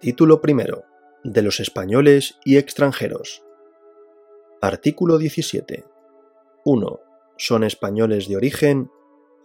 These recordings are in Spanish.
Título primero. De los españoles y extranjeros. Artículo 17. 1. Son españoles de origen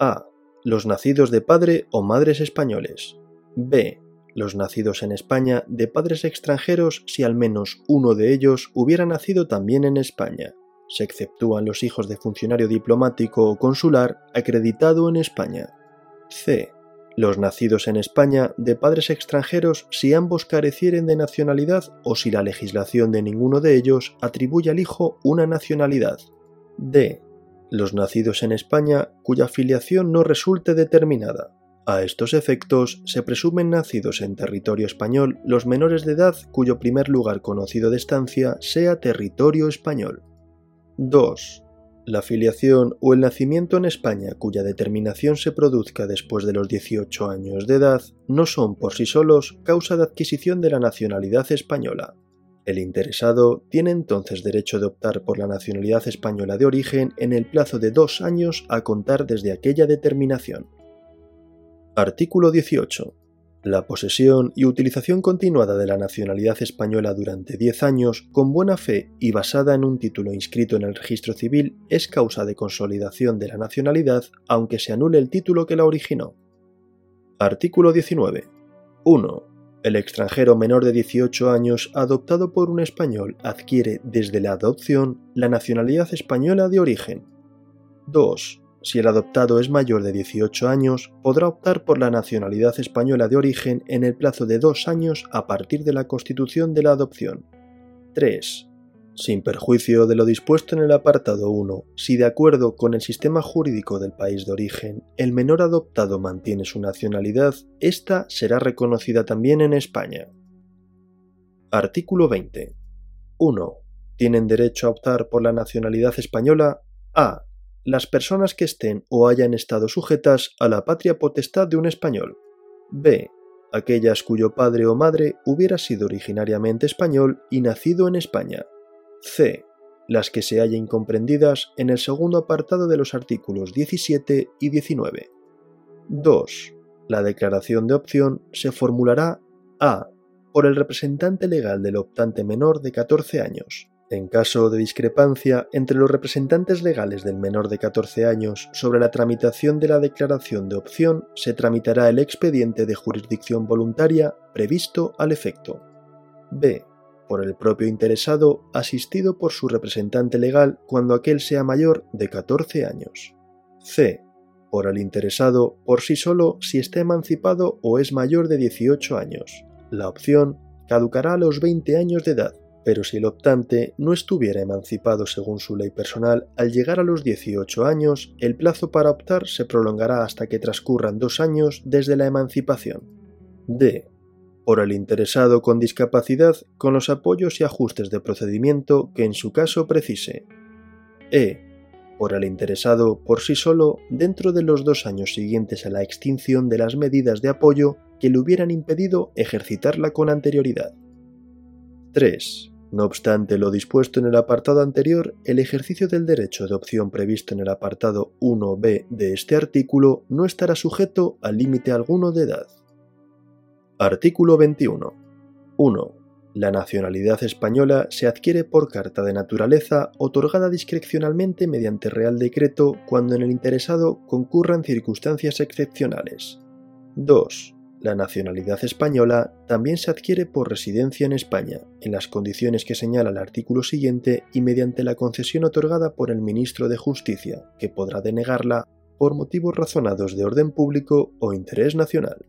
A. Los nacidos de padre o madres españoles. B. Los nacidos en España de padres extranjeros si al menos uno de ellos hubiera nacido también en España. Se exceptúan los hijos de funcionario diplomático o consular acreditado en España. C los nacidos en España de padres extranjeros si ambos carecieren de nacionalidad o si la legislación de ninguno de ellos atribuye al hijo una nacionalidad. D. Los nacidos en España cuya filiación no resulte determinada. A estos efectos se presumen nacidos en territorio español los menores de edad cuyo primer lugar conocido de estancia sea territorio español. 2 la filiación o el nacimiento en España cuya determinación se produzca después de los 18 años de edad no son por sí solos causa de adquisición de la nacionalidad española. El interesado tiene entonces derecho de optar por la nacionalidad española de origen en el plazo de dos años a contar desde aquella determinación. Artículo 18. La posesión y utilización continuada de la nacionalidad española durante 10 años con buena fe y basada en un título inscrito en el registro civil es causa de consolidación de la nacionalidad aunque se anule el título que la originó. Artículo 19. 1. El extranjero menor de 18 años adoptado por un español adquiere desde la adopción la nacionalidad española de origen. 2. Si el adoptado es mayor de 18 años, podrá optar por la nacionalidad española de origen en el plazo de dos años a partir de la constitución de la adopción. 3. Sin perjuicio de lo dispuesto en el apartado 1, si de acuerdo con el sistema jurídico del país de origen el menor adoptado mantiene su nacionalidad, ésta será reconocida también en España. Artículo 20. 1. Tienen derecho a optar por la nacionalidad española a las personas que estén o hayan estado sujetas a la patria potestad de un español. B. Aquellas cuyo padre o madre hubiera sido originariamente español y nacido en España. C. Las que se hallen comprendidas en el segundo apartado de los artículos 17 y 19. 2. La declaración de opción se formulará a. por el representante legal del optante menor de 14 años, en caso de discrepancia entre los representantes legales del menor de 14 años sobre la tramitación de la declaración de opción, se tramitará el expediente de jurisdicción voluntaria previsto al efecto. B. Por el propio interesado, asistido por su representante legal cuando aquel sea mayor de 14 años. C. Por el interesado por sí solo si está emancipado o es mayor de 18 años. La opción caducará a los 20 años de edad pero si el optante no estuviera emancipado según su ley personal, al llegar a los 18 años, el plazo para optar se prolongará hasta que transcurran dos años desde la emancipación. D. Por el interesado con discapacidad, con los apoyos y ajustes de procedimiento que en su caso precise. E. Por el interesado por sí solo dentro de los dos años siguientes a la extinción de las medidas de apoyo que le hubieran impedido ejercitarla con anterioridad. 3. No obstante lo dispuesto en el apartado anterior, el ejercicio del derecho de opción previsto en el apartado 1b de este artículo no estará sujeto a límite alguno de edad. Artículo 21. 1. La nacionalidad española se adquiere por carta de naturaleza otorgada discrecionalmente mediante real decreto cuando en el interesado concurran circunstancias excepcionales. 2. La nacionalidad española también se adquiere por residencia en España, en las condiciones que señala el artículo siguiente y mediante la concesión otorgada por el ministro de Justicia, que podrá denegarla por motivos razonados de orden público o interés nacional.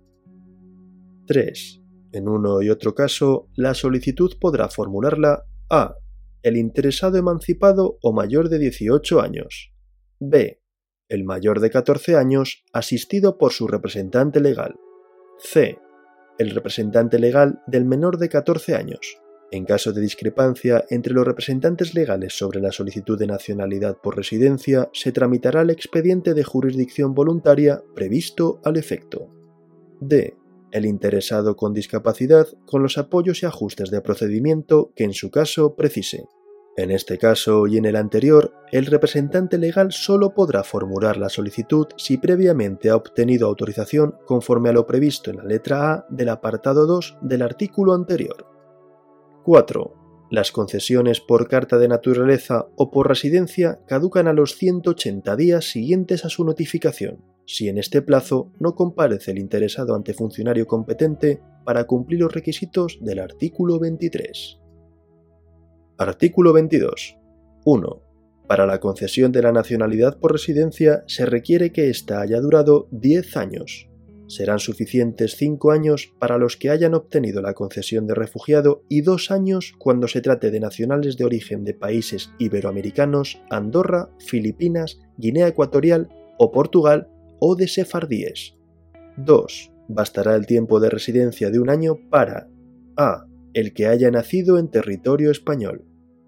3. En uno y otro caso, la solicitud podrá formularla a. El interesado emancipado o mayor de 18 años. b. El mayor de 14 años asistido por su representante legal. C. El representante legal del menor de 14 años. En caso de discrepancia entre los representantes legales sobre la solicitud de nacionalidad por residencia, se tramitará el expediente de jurisdicción voluntaria previsto al efecto. D. El interesado con discapacidad con los apoyos y ajustes de procedimiento que en su caso precise. En este caso y en el anterior, el representante legal solo podrá formular la solicitud si previamente ha obtenido autorización conforme a lo previsto en la letra A del apartado 2 del artículo anterior. 4. Las concesiones por carta de naturaleza o por residencia caducan a los 180 días siguientes a su notificación, si en este plazo no comparece el interesado ante funcionario competente para cumplir los requisitos del artículo 23. Artículo 22. 1. Para la concesión de la nacionalidad por residencia se requiere que ésta haya durado 10 años. Serán suficientes 5 años para los que hayan obtenido la concesión de refugiado y 2 años cuando se trate de nacionales de origen de países iberoamericanos, Andorra, Filipinas, Guinea Ecuatorial o Portugal o de sefardíes. 2. Bastará el tiempo de residencia de un año para a. el que haya nacido en territorio español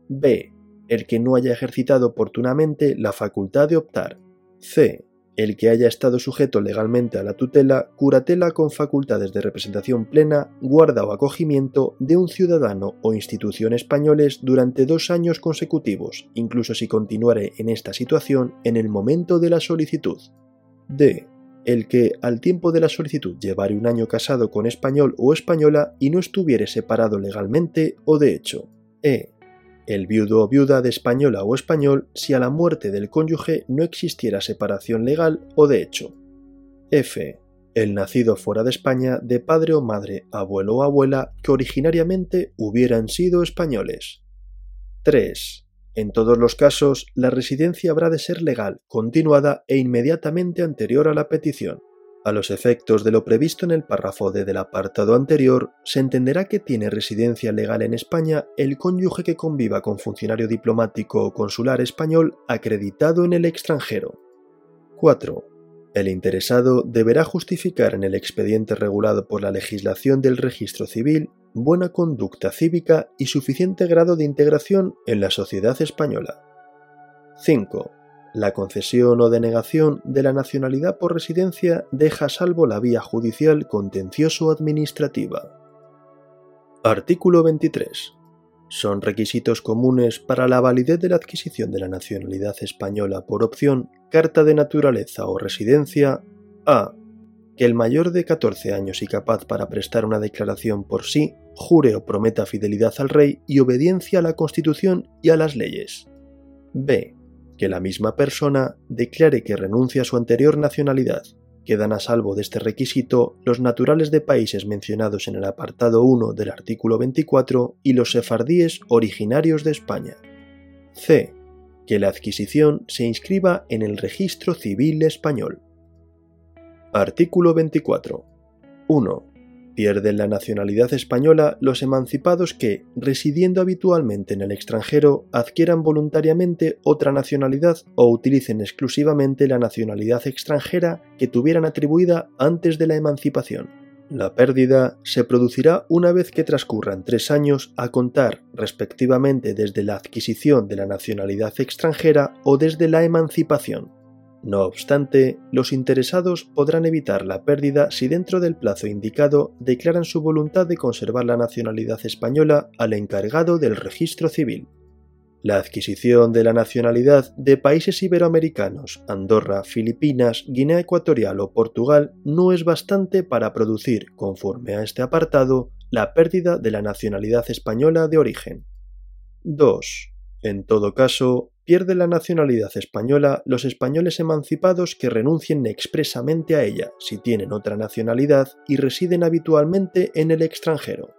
B. El que no haya ejercitado oportunamente la facultad de optar. C. El que haya estado sujeto legalmente a la tutela, curatela con facultades de representación plena, guarda o acogimiento de un ciudadano o institución españoles durante dos años consecutivos, incluso si continuare en esta situación en el momento de la solicitud. D. El que, al tiempo de la solicitud, llevare un año casado con español o española y no estuviere separado legalmente o de hecho. E el viudo o viuda de española o español si a la muerte del cónyuge no existiera separación legal o de hecho. F. El nacido fuera de España de padre o madre, abuelo o abuela que originariamente hubieran sido españoles. 3. En todos los casos, la residencia habrá de ser legal, continuada e inmediatamente anterior a la petición. A los efectos de lo previsto en el párrafo D del apartado anterior, se entenderá que tiene residencia legal en España el cónyuge que conviva con funcionario diplomático o consular español acreditado en el extranjero. 4. El interesado deberá justificar en el expediente regulado por la legislación del registro civil buena conducta cívica y suficiente grado de integración en la sociedad española. 5 la concesión o denegación de la nacionalidad por residencia deja salvo la vía judicial contencioso-administrativa. Artículo 23. Son requisitos comunes para la validez de la adquisición de la nacionalidad española por opción, carta de naturaleza o residencia a. Que el mayor de 14 años y capaz para prestar una declaración por sí jure o prometa fidelidad al rey y obediencia a la Constitución y a las leyes. b que la misma persona declare que renuncia a su anterior nacionalidad. Quedan a salvo de este requisito los naturales de países mencionados en el apartado 1 del artículo 24 y los sefardíes originarios de España. C. Que la adquisición se inscriba en el registro civil español. Artículo 24. 1 Pierden la nacionalidad española los emancipados que, residiendo habitualmente en el extranjero, adquieran voluntariamente otra nacionalidad o utilicen exclusivamente la nacionalidad extranjera que tuvieran atribuida antes de la emancipación. La pérdida se producirá una vez que transcurran tres años a contar respectivamente desde la adquisición de la nacionalidad extranjera o desde la emancipación. No obstante, los interesados podrán evitar la pérdida si dentro del plazo indicado declaran su voluntad de conservar la nacionalidad española al encargado del registro civil. La adquisición de la nacionalidad de países iberoamericanos, Andorra, Filipinas, Guinea Ecuatorial o Portugal no es bastante para producir, conforme a este apartado, la pérdida de la nacionalidad española de origen. 2. En todo caso, pierde la nacionalidad española los españoles emancipados que renuncien expresamente a ella si tienen otra nacionalidad y residen habitualmente en el extranjero.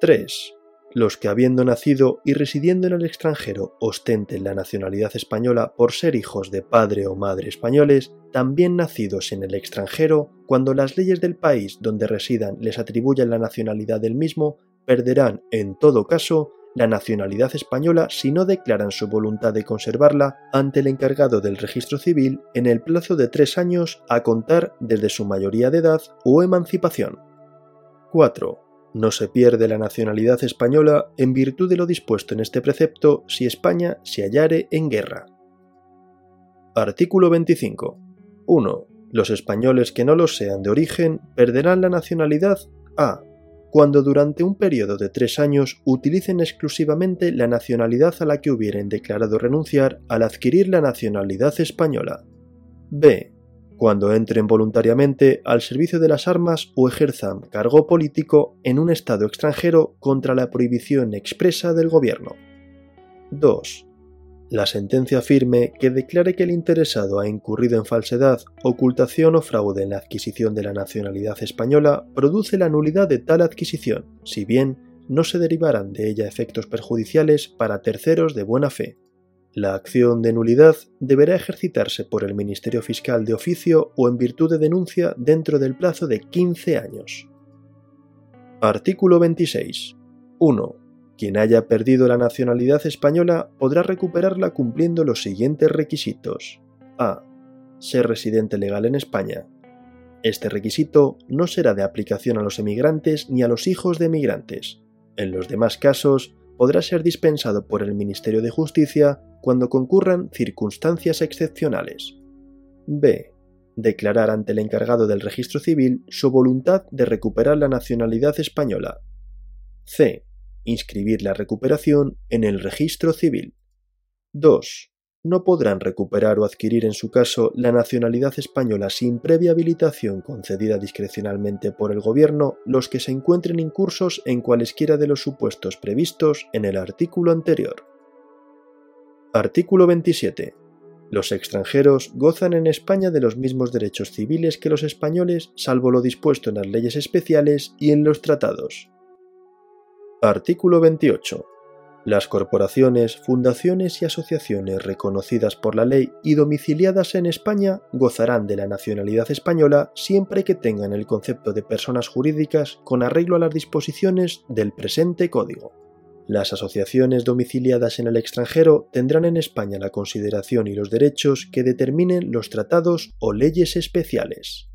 3. Los que habiendo nacido y residiendo en el extranjero ostenten la nacionalidad española por ser hijos de padre o madre españoles, también nacidos en el extranjero, cuando las leyes del país donde residan les atribuyan la nacionalidad del mismo, perderán, en todo caso, la nacionalidad española si no declaran su voluntad de conservarla ante el encargado del registro civil en el plazo de tres años a contar desde su mayoría de edad o emancipación. 4. No se pierde la nacionalidad española en virtud de lo dispuesto en este precepto si España se hallare en guerra. Artículo 25. 1. Los españoles que no lo sean de origen perderán la nacionalidad a cuando durante un periodo de tres años utilicen exclusivamente la nacionalidad a la que hubieran declarado renunciar al adquirir la nacionalidad española. B. Cuando entren voluntariamente al servicio de las armas o ejerzan cargo político en un Estado extranjero contra la prohibición expresa del gobierno. 2 la sentencia firme que declare que el interesado ha incurrido en falsedad, ocultación o fraude en la adquisición de la nacionalidad española produce la nulidad de tal adquisición, si bien no se derivarán de ella efectos perjudiciales para terceros de buena fe. La acción de nulidad deberá ejercitarse por el Ministerio Fiscal de oficio o en virtud de denuncia dentro del plazo de 15 años. Artículo 26. 1. Quien haya perdido la nacionalidad española podrá recuperarla cumpliendo los siguientes requisitos. A. Ser residente legal en España. Este requisito no será de aplicación a los emigrantes ni a los hijos de emigrantes. En los demás casos, podrá ser dispensado por el Ministerio de Justicia cuando concurran circunstancias excepcionales. B. Declarar ante el encargado del registro civil su voluntad de recuperar la nacionalidad española. C inscribir la recuperación en el registro civil. 2. No podrán recuperar o adquirir en su caso la nacionalidad española sin previa habilitación concedida discrecionalmente por el Gobierno los que se encuentren incursos en cualesquiera de los supuestos previstos en el artículo anterior. Artículo 27. Los extranjeros gozan en España de los mismos derechos civiles que los españoles, salvo lo dispuesto en las leyes especiales y en los tratados. Artículo 28. Las corporaciones, fundaciones y asociaciones reconocidas por la ley y domiciliadas en España gozarán de la nacionalidad española siempre que tengan el concepto de personas jurídicas con arreglo a las disposiciones del presente código. Las asociaciones domiciliadas en el extranjero tendrán en España la consideración y los derechos que determinen los tratados o leyes especiales.